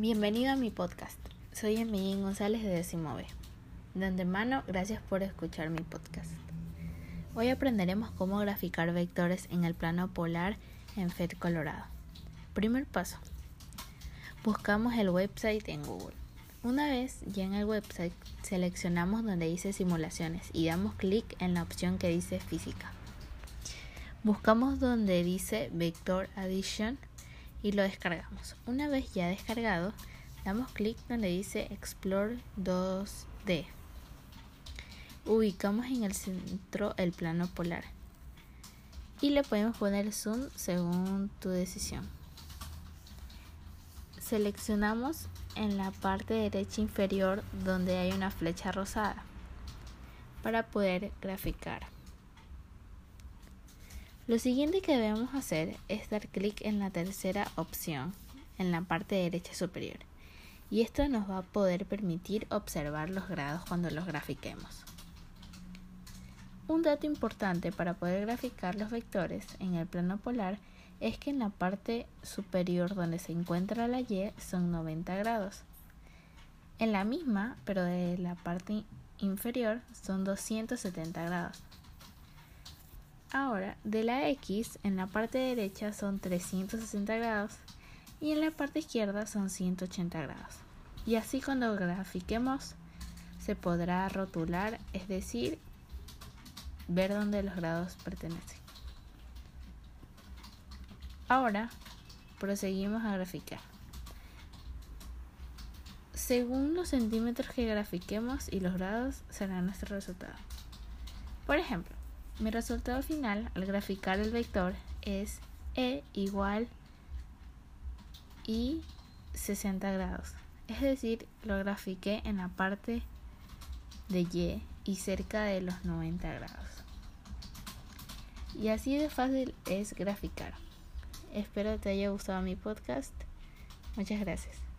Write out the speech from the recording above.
Bienvenido a mi podcast. Soy Emilín González de Décimo B. De antemano, gracias por escuchar mi podcast. Hoy aprenderemos cómo graficar vectores en el plano polar en FED Colorado. Primer paso. Buscamos el website en Google. Una vez ya en el website, seleccionamos donde dice simulaciones y damos clic en la opción que dice física. Buscamos donde dice Vector Addition y lo descargamos. Una vez ya descargado, damos clic donde dice Explore 2D. Ubicamos en el centro el plano polar y le podemos poner zoom según tu decisión. Seleccionamos en la parte derecha inferior donde hay una flecha rosada para poder graficar. Lo siguiente que debemos hacer es dar clic en la tercera opción en la parte derecha superior y esto nos va a poder permitir observar los grados cuando los grafiquemos. Un dato importante para poder graficar los vectores en el plano polar es que en la parte superior donde se encuentra la Y son 90 grados. En la misma, pero de la parte inferior, son 270 grados. Ahora, de la X en la parte derecha son 360 grados y en la parte izquierda son 180 grados. Y así cuando grafiquemos se podrá rotular, es decir, ver dónde los grados pertenecen. Ahora proseguimos a graficar. Según los centímetros que grafiquemos y los grados será nuestro resultado. Por ejemplo, mi resultado final al graficar el vector es E igual y 60 grados. Es decir, lo grafiqué en la parte de Y y cerca de los 90 grados. Y así de fácil es graficar. Espero te haya gustado mi podcast. Muchas gracias.